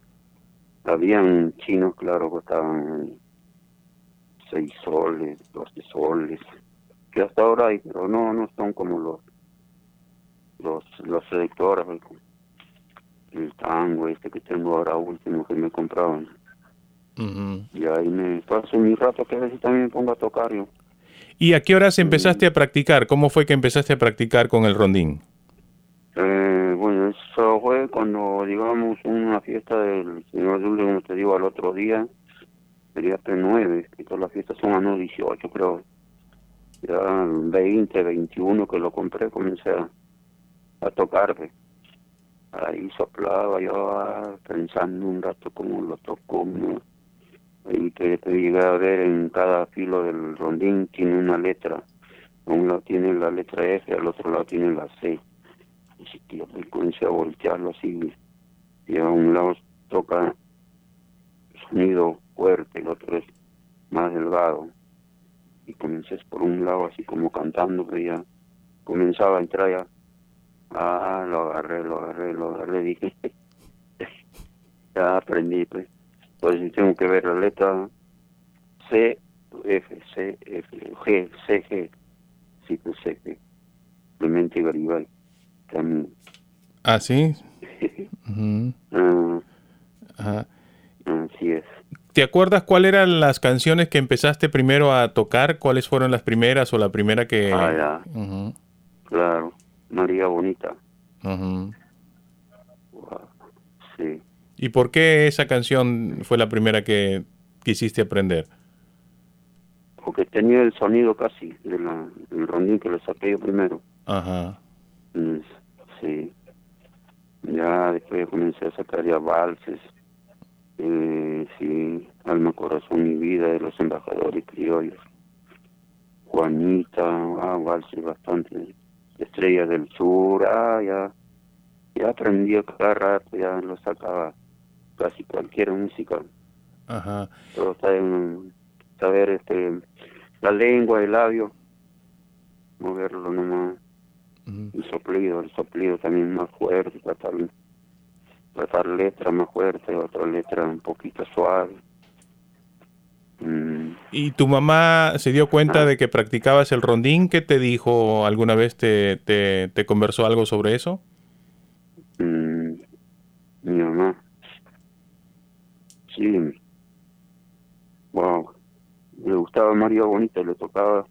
Habían chinos, claro, costaban seis soles, doce soles, que hasta ahora hay, pero no, no son como los los los selectores, pues, el tango este que tengo ahora último que me compraban. Y ahí me paso mi rato que a veces también me pongo a tocar yo. ¿Y a qué horas empezaste a practicar? ¿Cómo fue que empezaste a practicar con el rondín? Eh, bueno, eso fue cuando, digamos, una fiesta del señor Dulce, como te digo, al otro día, sería P9, que todas las fiestas son a no 18, creo. Ya 20, 21 que lo compré, comencé a, a tocar. Ahí soplaba yo ah, pensando un rato cómo lo tocó. ¿no? Y que te llegué a ver en cada filo del rondín tiene una letra. A un lado tiene la letra F, al otro lado tiene la C. Así que yo me comencé a voltearlo así. Y a un lado toca sonido fuerte, el otro es más delgado. Y comencé por un lado así como cantando, que ya comenzaba a entrar ya. Ah, lo agarré, lo agarré, lo agarré, dije. ya aprendí, pues. Entonces tengo que ver la letra C, F, C, F, G, C, G. Sí, pues C, G. Clemente Garibay. También. Ah, sí. Ah, Ajá. así es. ¿Te acuerdas cuáles eran las canciones que empezaste primero a tocar? ¿Cuáles fueron las primeras o la primera que...? Ah, ya. Claro. María Bonita. Wow. Sí. ¿Y por qué esa canción fue la primera que quisiste aprender? Porque tenía el sonido casi de la, del rondín que lo saqué yo primero. Ajá. Mm, Sí. Ya después comencé a sacar ya valses. Eh, sí, Alma, Corazón y Vida de los Embajadores Criollos. Juanita, ah, valses bastante. Estrellas del Sur, ah, ya. Ya aprendí a cada rato, ya lo sacaba casi cualquier música. Ajá. Pero está en saber este, la lengua, el labio, moverlo nomás. El soplido, el soplido también más fuerte, tratar, tratar letra más fuerte, otra letra un poquito suave. Mm, ¿Y tu mamá se dio cuenta Ah. de que practicabas el rondín? ¿Qué te dijo? ¿Alguna vez te, te, te conversó algo sobre eso? mm, mi mamá. Sí. Wow. Le gustaba María Bonita, le tocaba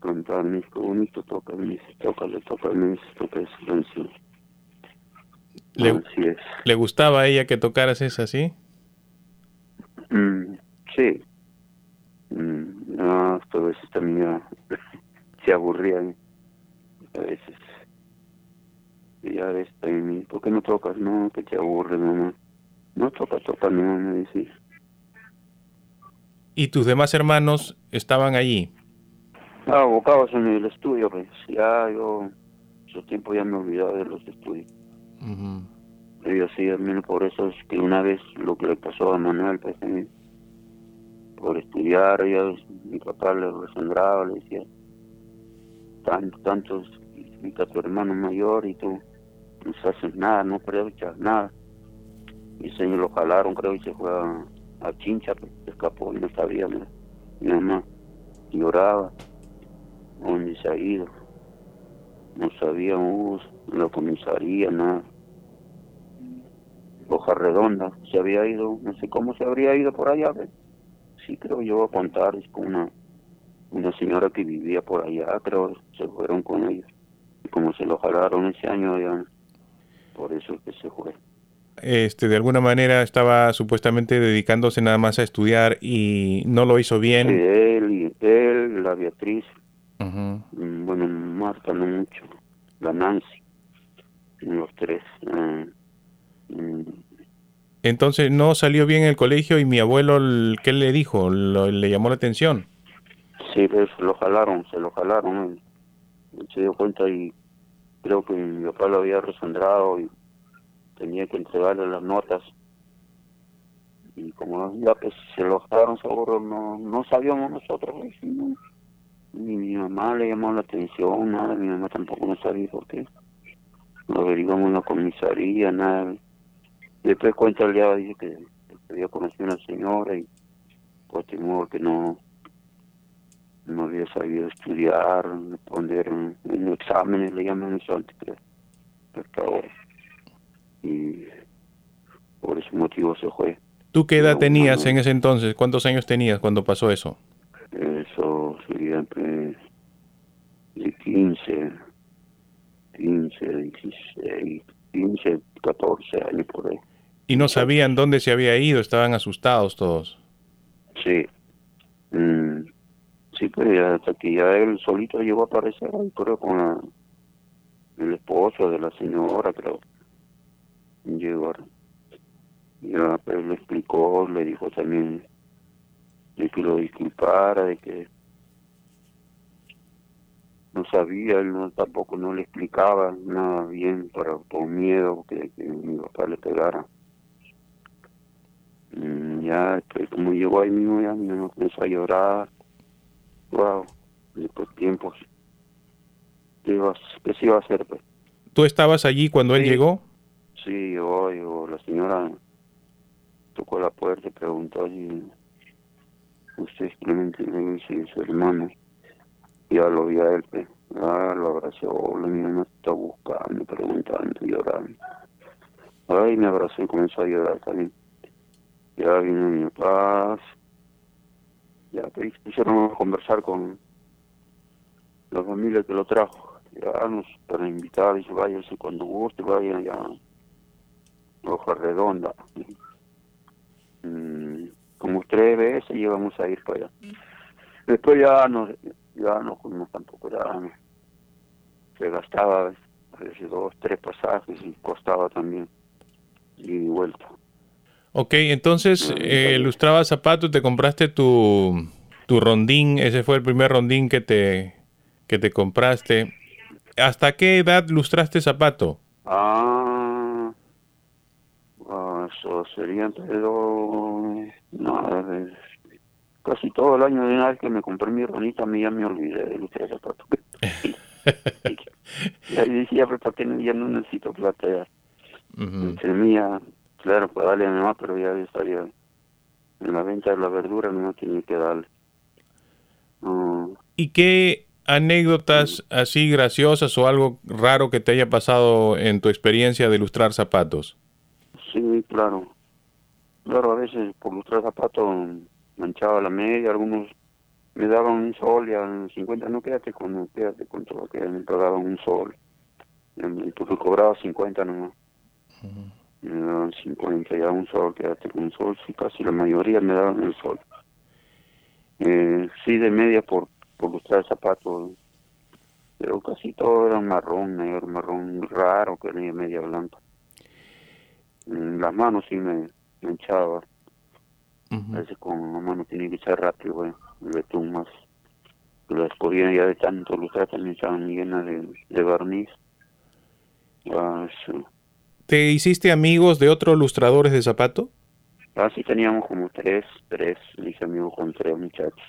cantar, me dijo, bonito, toca, me dice, toca, le toca, me dice, toca canción. Le, Así es. ¿Le gustaba a ella que tocaras esa, sí? Mm, sí. Mm, no, a veces también se aburrían. A veces. Y a veces también, ¿por qué no tocas? No, que te aburre, mamá. No toca, toca, no, me decía. ¿Y tus demás hermanos estaban allí? Ah, abocados en el estudio, pues. Ya yo, su tiempo ya me olvidaba de los estudios. Ujú. Y así, menos por eso es que una vez lo que le pasó a Manuel, pues, eh, por estudiar, ya mi papá le resangraba, le decía, tantos, tantos, y tu hermano mayor y tú no haces nada, no aprovechas nada. Y se lo jalaron, creo, y se fue a, a Chincha, pues, se escapó y no sabía, mi, mi mamá lloraba, dónde se ha ido. No sabíamos la comisaría, nada. Hoja redonda, se había ido, no sé cómo se habría ido por allá, sí creo yo a contar, es con una, una señora que vivía por allá, creo, se fueron con ellos. Y como se lo jalaron ese año, ya, por eso es que se fue. Este, de alguna manera estaba supuestamente dedicándose nada más a estudiar y no lo hizo Sí, bien. él y él, la Beatriz, mm, bueno, Marta no mucho, la Nancy, los tres. eh, Entonces no salió bien el colegio y mi abuelo, el- ¿qué le dijo? Lo- le llamó la atención. Sí, pues, lo jalaron, se lo jalaron. él. Se dio cuenta y creo que mi papá lo había resandrado y tenía que entregarle las notas. Y como ya pues se lo dejaron seguro, no, no sabíamos nosotros. ¿no? Ni mi mamá le llamó la atención, nada, mi mamá tampoco no sabía por qué. Lo averiguamos en la comisaría, nada. Después cuenta el día, dice que, que había conocido a una señora y por temor que no no había sabido estudiar, responder en, en exámenes, le llaman eso antes, creo, hasta ahora. Y por ese motivo se fue. ¿Tú qué edad tenías en ese entonces? ¿Cuántos años tenías cuando pasó eso? Eso sería pues, de 15, 15, 16, 15, 14 años por ahí. Y no sabían dónde se había ido, estaban asustados todos. Sí. Mm, sí, pues hasta que ya él solito llegó a aparecer creo, con la- el esposo de la señora, creo. Llegó. Ya, pues le explicó, le dijo también de que lo disculpara, de que no sabía, él no, tampoco no le explicaba nada bien, pero por miedo que, que mi papá le pegara. Mm, ya pues, como llegó ahí mismo ya mi mamá comenzó a llorar. Wow después tiempos. ¿qué, iba, qué se iba a hacer pues ¿Tú estabas allí cuando él llegó? sí llegó, llegó la señora. Tocó la puerta y preguntó si usted es Clemente le dice su hermano ya lo vi a él pues. Ah, lo abrazó la mi mamá está buscando preguntando llorando. Ay me abrazó y comenzó a llorar también ya vino mi papá ya pusieron a conversar con la familia que lo trajo. Ya nos para invitar dice váyase cuando guste vaya ya hoja redonda. Mm, como tres veces íbamos a ir para allá. Después ya no ya no fuimos tampoco ya no. se gastaba a veces dos tres pasajes y costaba también y vuelta Ok, entonces eh, lustrabas zapatos, te compraste tu, tu rondín, ese fue el primer rondín que te, que te compraste. ¿Hasta qué edad lustraste zapato? Ah, ah, eso sería pero no, es- casi todo el año de una vez que me compré mi ronita, a mí ya me olvidé de los tres zapatos. y ahí decía, pero ¿para qué no? ya no necesito plata ya. Ujú. Tenía, claro, para darle a mi mamá, pero ya estaría en la venta de la verdura, no tenía que darle. ¿Y qué anécdotas así graciosas o algo raro que te haya pasado en tu experiencia de lustrar zapatos? Sí, claro. Claro, a veces por lustrar zapatos manchaba la media, algunos me daban un sol y a 50, no quédate con, quédate con todo, que me pagaban un sol. Y porque cobraba 50 nomás. Me daban 50 ya un sol, quédate con un sol, sí, casi la mayoría me daban el sol. Eh, sí, de media por, por lustrar zapatos, pero casi todo era marrón, negro, marrón raro, que era media blanca. En las manos sí me manchaba. A Ujú. veces con la mano tenía que echar rápido, güey, el betún más. Las cogían ya de tanto lustrar también estaban llenas de, de barniz. Ah, eso. ¿Te hiciste amigos de otros lustradores de zapato? Así teníamos como tres, tres, me hice amigo con tres muchachos.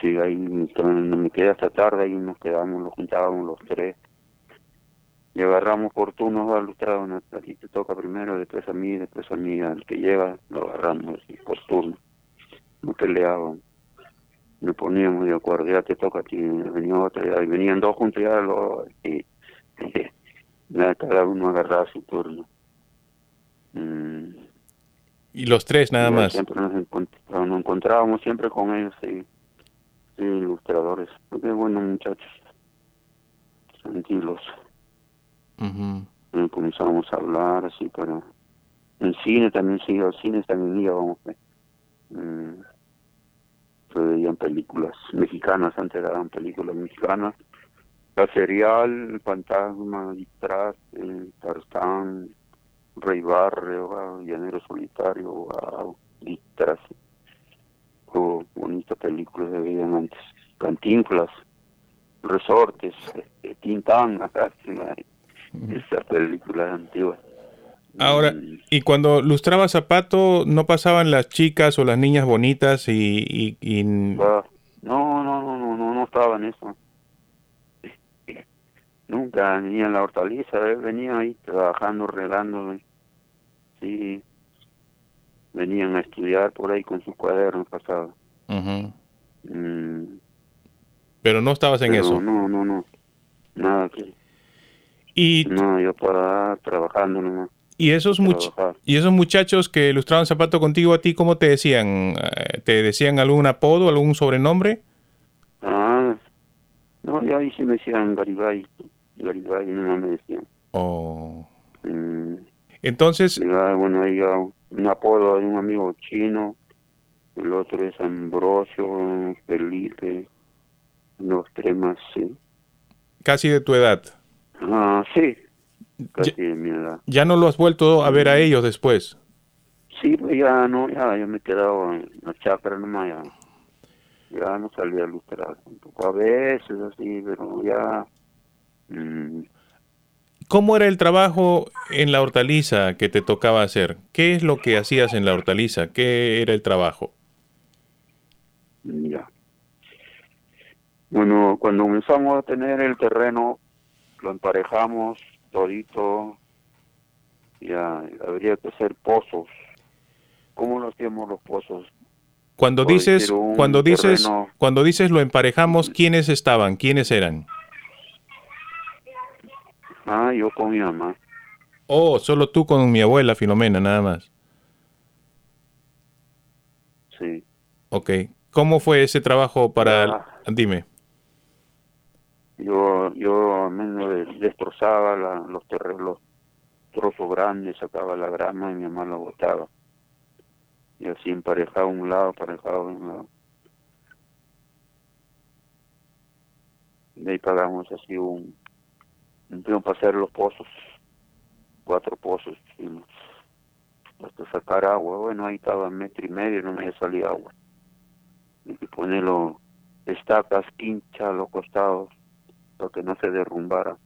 Sí, ahí me quedé hasta tarde y nos quedamos, nos juntábamos los tres. Y agarramos por turnos a lustrar, una, a ti te toca primero, después a mí, después a mí, al que llega, lo agarramos así, por turno. No peleábamos. Nos poníamos de acuerdo, ya te toca a ti, venía otro, ya, y venían dos juntos ya, lo, y, cada uno agarraba su turno. Mm. Y los tres nada más. Siempre nos, encont- nos encontrábamos siempre con ellos, sí, sí, ilustradores. Qué buenos muchachos, tranquilos. Y comenzamos a hablar así, pero en cine también sí, al cine también íbamos. pues. Mm, se veían películas mexicanas, antes daban películas mexicanas. La serial, El Fantasma, Disfraz, el Tarzán, Rey Barrio, wow, Llanero Solitario, wow, Disfraz. Oh, bonitas películas se veían antes. Cantinflas, Resortes, este, Tintán, esa película antigua. Ahora, y cuando lustraba zapato, ¿no pasaban las chicas o las niñas bonitas y... y- y- va- No, no, no, no, no, no estaba en eso. Nunca venía en la hortaliza, él venía ahí trabajando, regando. Sí, venían a estudiar por ahí con sus cuadernos pasados. Mm, Pero no estabas en pero eso. No, no, no. Nada que. Y, No, yo para trabajando nomás. y, esos much- y esos muchachos que lustraban zapato contigo a ti, ¿cómo te decían? Eh, ¿Te decían algún apodo, algún sobrenombre? Ah, no, ya ahí sí me decían Garibay. Garibay, no me decían. O... Mm, Entonces, ya, bueno, ya un apodo de un amigo chino. El otro es Ambrosio, Felipe. Los tres más, sí. casi de tu edad. Ah, sí. Casi Ya, de mi edad. ya no lo has vuelto a ver a ellos después. Sí, pues ya no, ya, ya me he quedado en la chacra nomás, ya. Ya no salí a lustrar tampoco. A veces así, pero ya... mm, ¿Cómo era el trabajo en la hortaliza que te tocaba hacer? ¿Qué es lo que hacías en la hortaliza? ¿Qué era el trabajo? Ya. Bueno, cuando comenzamos a tener el terreno, lo emparejamos todito. Ya, habría que hacer pozos. ¿Cómo lo hacíamos los pozos? Cuando dices, cuando dices, terreno- cuando dices lo emparejamos, ¿quiénes estaban? ¿Quiénes eran? Ah, yo con mi mamá. Oh, solo tú con mi abuela Filomena, nada más. Sí. Ok. ¿Cómo fue ese trabajo para... Ah. Dime. Yo, yo menos de- destrozaba la, los terrenos, los trozos grandes, sacaba la grama y mi mamá lo botaba. Y así emparejaba un lado, emparejaba un lado. De ahí pagamos así un, peón para hacer los pozos, cuatro pozos, hicimos, hasta sacar agua. Bueno, ahí estaba metro y medio, no me salía agua. Que ponerlo, estacas, quincha a los costados para que no se derrumbara.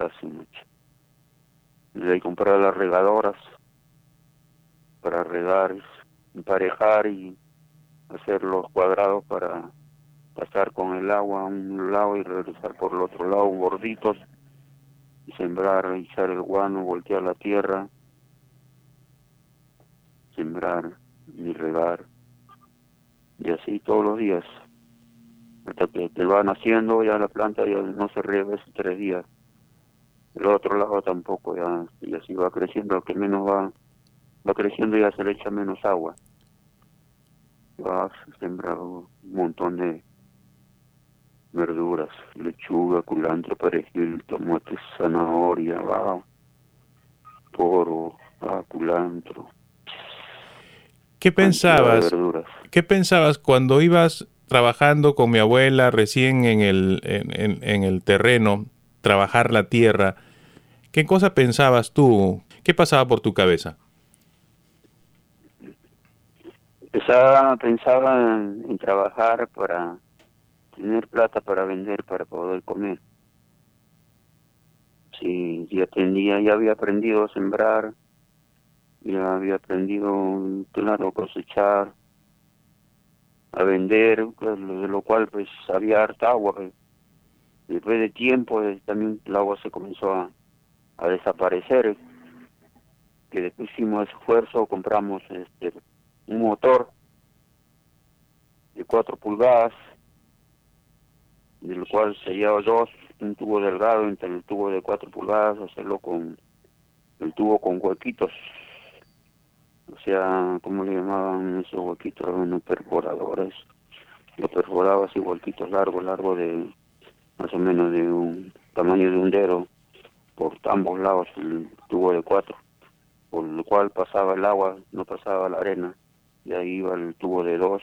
Hace mucho. Ahí comprar las regadoras para regar, emparejar y hacer los cuadrados para pasar con el agua a un lado y regresar por el otro lado, gorditos, y sembrar, echar el guano, voltear la tierra, sembrar y regar, y así todos los días hasta que te van haciendo ya la planta ya no se riega esos tres días. El otro lado tampoco ya y así va creciendo que menos va va creciendo ya se le echa menos agua. Va a sembrar un montón de verduras lechuga culantro perejil tomate zanahoria va poro va culantro ¿Qué pensabas? ¿Qué pensabas cuando ibas trabajando con mi abuela recién en el, en, en- en el terreno, trabajar la tierra? ¿Qué cosa pensabas tú? ¿Qué pasaba por tu cabeza? Pensaba, pensaba en, en trabajar para tener plata para vender, para poder comer. Sí, ya aprendía, ya había aprendido a sembrar, ya había aprendido, claro, cosechar, a vender, pues, de lo cual pues había harta agua. pues. Después de tiempo eh, también el agua se comenzó a, a desaparecer, que después hicimos esfuerzo, compramos este un motor de 4 pulgadas, del cual se lleva dos, un tubo delgado entre el tubo de 4 pulgadas, hacerlo con el tubo con huequitos. O sea, ¿cómo le llamaban esos huequitos? Unos perforadores. Lo perforaba así, huequitos largos, largos de más o menos de un tamaño de un dedo por ambos lados el tubo de cuatro por lo cual pasaba el agua, no pasaba la arena, y ahí iba el tubo de dos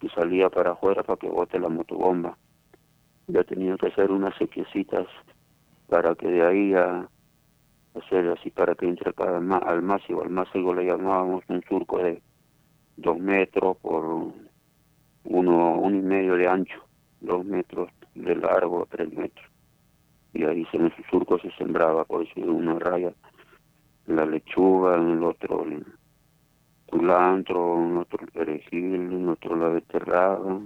y salía para afuera para que bote la motobomba. Ya tenía que hacer unas sequecitas para que de ahí a hacer así para que entre cada al máximo, al máximo le llamábamos un surco de dos metros por uno, uno y medio de ancho, dos metros de largo, tres metros. y ahí en esos surcos se sembraba, por decir una raya, la lechuga, en el otro el culantro, en otro el perejil, en otro la beterraga,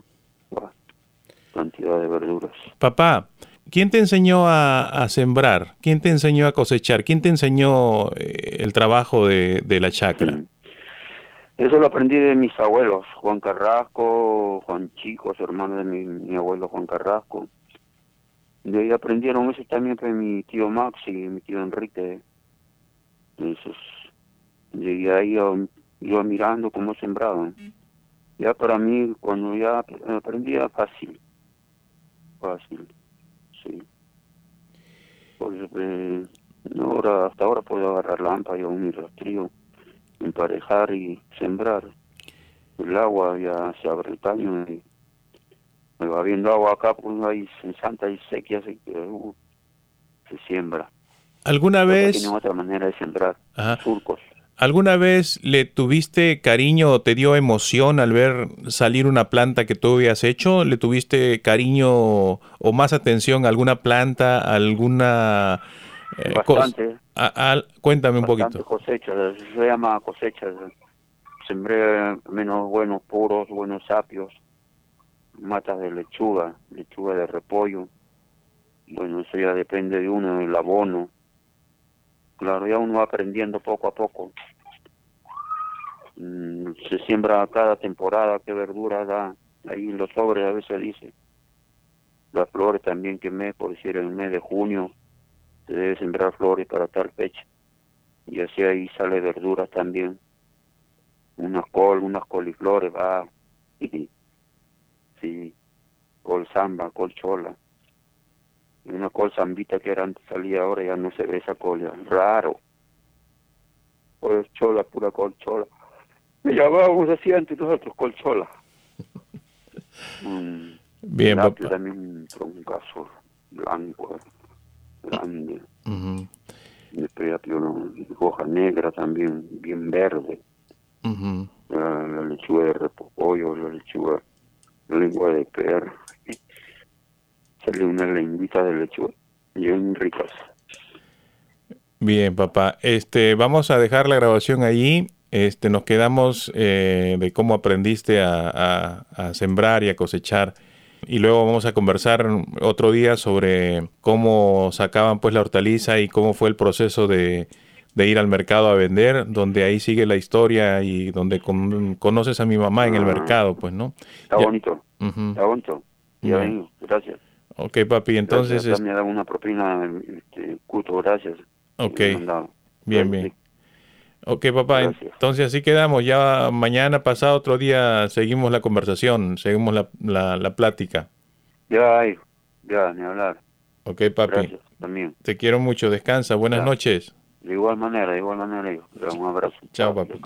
cantidad de verduras. Papá, ¿quién te enseñó a, sembrar? ¿Quién te enseñó a cosechar? ¿Quién te enseñó eh, el trabajo de, de la chacra? Eso lo aprendí de mis abuelos, Juan Carrasco, Juan Chico, hermano de mi, abuelo Juan Carrasco. De ahí aprendieron eso también fue mi tío Max y mi tío Enrique. Esos, llegué ahí iba mirando cómo sembraban. Ya para mí, cuando ya aprendía fácil, fácil, sí. Pues, eh, ahora, hasta ahora puedo agarrar lámpara y un rastrillo emparejar y sembrar. El agua ya se abre el caño y me va viendo agua acá, pues hay en Santa y sequía, así que uh, se siembra. ¿Alguna vez? Tiene otra manera de sembrar, surcos. ¿Alguna vez le tuviste cariño o te dio emoción al ver salir una planta que tú habías hecho? ¿Le tuviste cariño o más atención a alguna planta, alguna eh, Bastante. cuéntame un poquito. cosecha, se llama cosecha. Sembré menos buenos puros, buenos sapios, matas de lechuga, lechuga de repollo. Bueno, eso ya depende de uno, el abono. Claro, ya uno va aprendiendo poco a poco. Mm, se siembra cada temporada qué verdura da. Ahí los sobres a veces dice. Las flores también que me, por decir, en el mes de junio se debe sembrar flores para tal fecha. Y así ahí sale verduras también. Unas col, unas coliflores, va. sí, col samba, col chola. Una col zambita que era antes salía, ahora ya no se ve esa col, raro. Col chola, pura col chola. Me llamábamos así antes nosotros, col chola. Bien, papá. también un caso blanco grande. Uh Después hoja negra también, bien verde. la, lechuga de repollo, la lechuga, la lengua de perro. Sale una lengüita de lechuga, bien ricas. Bien, papá. Este, vamos a dejar la grabación allí. Este, nos quedamos eh, de cómo aprendiste a, a sembrar y a cosechar y luego vamos a conversar otro día sobre cómo sacaban pues la hortaliza y cómo fue el proceso de, ir al mercado a vender, donde ahí sigue la historia y donde conoces a mi mamá en el ah. mercado, pues, ¿no? Está bonito, está bonito. Ya vengo, gracias. Ok, papi, entonces... Gracias, me da una propina, este, culto, gracias. Ok, bien, bien. Ok, papá, entonces así quedamos. Ya mañana, pasado, otro día, seguimos la conversación, seguimos la, la, la plática. Ya, ya, ni hablar. Ok, papi. también. Te quiero mucho, descansa, buenas noches. De igual manera, de igual manera, un abrazo. Chao, papi.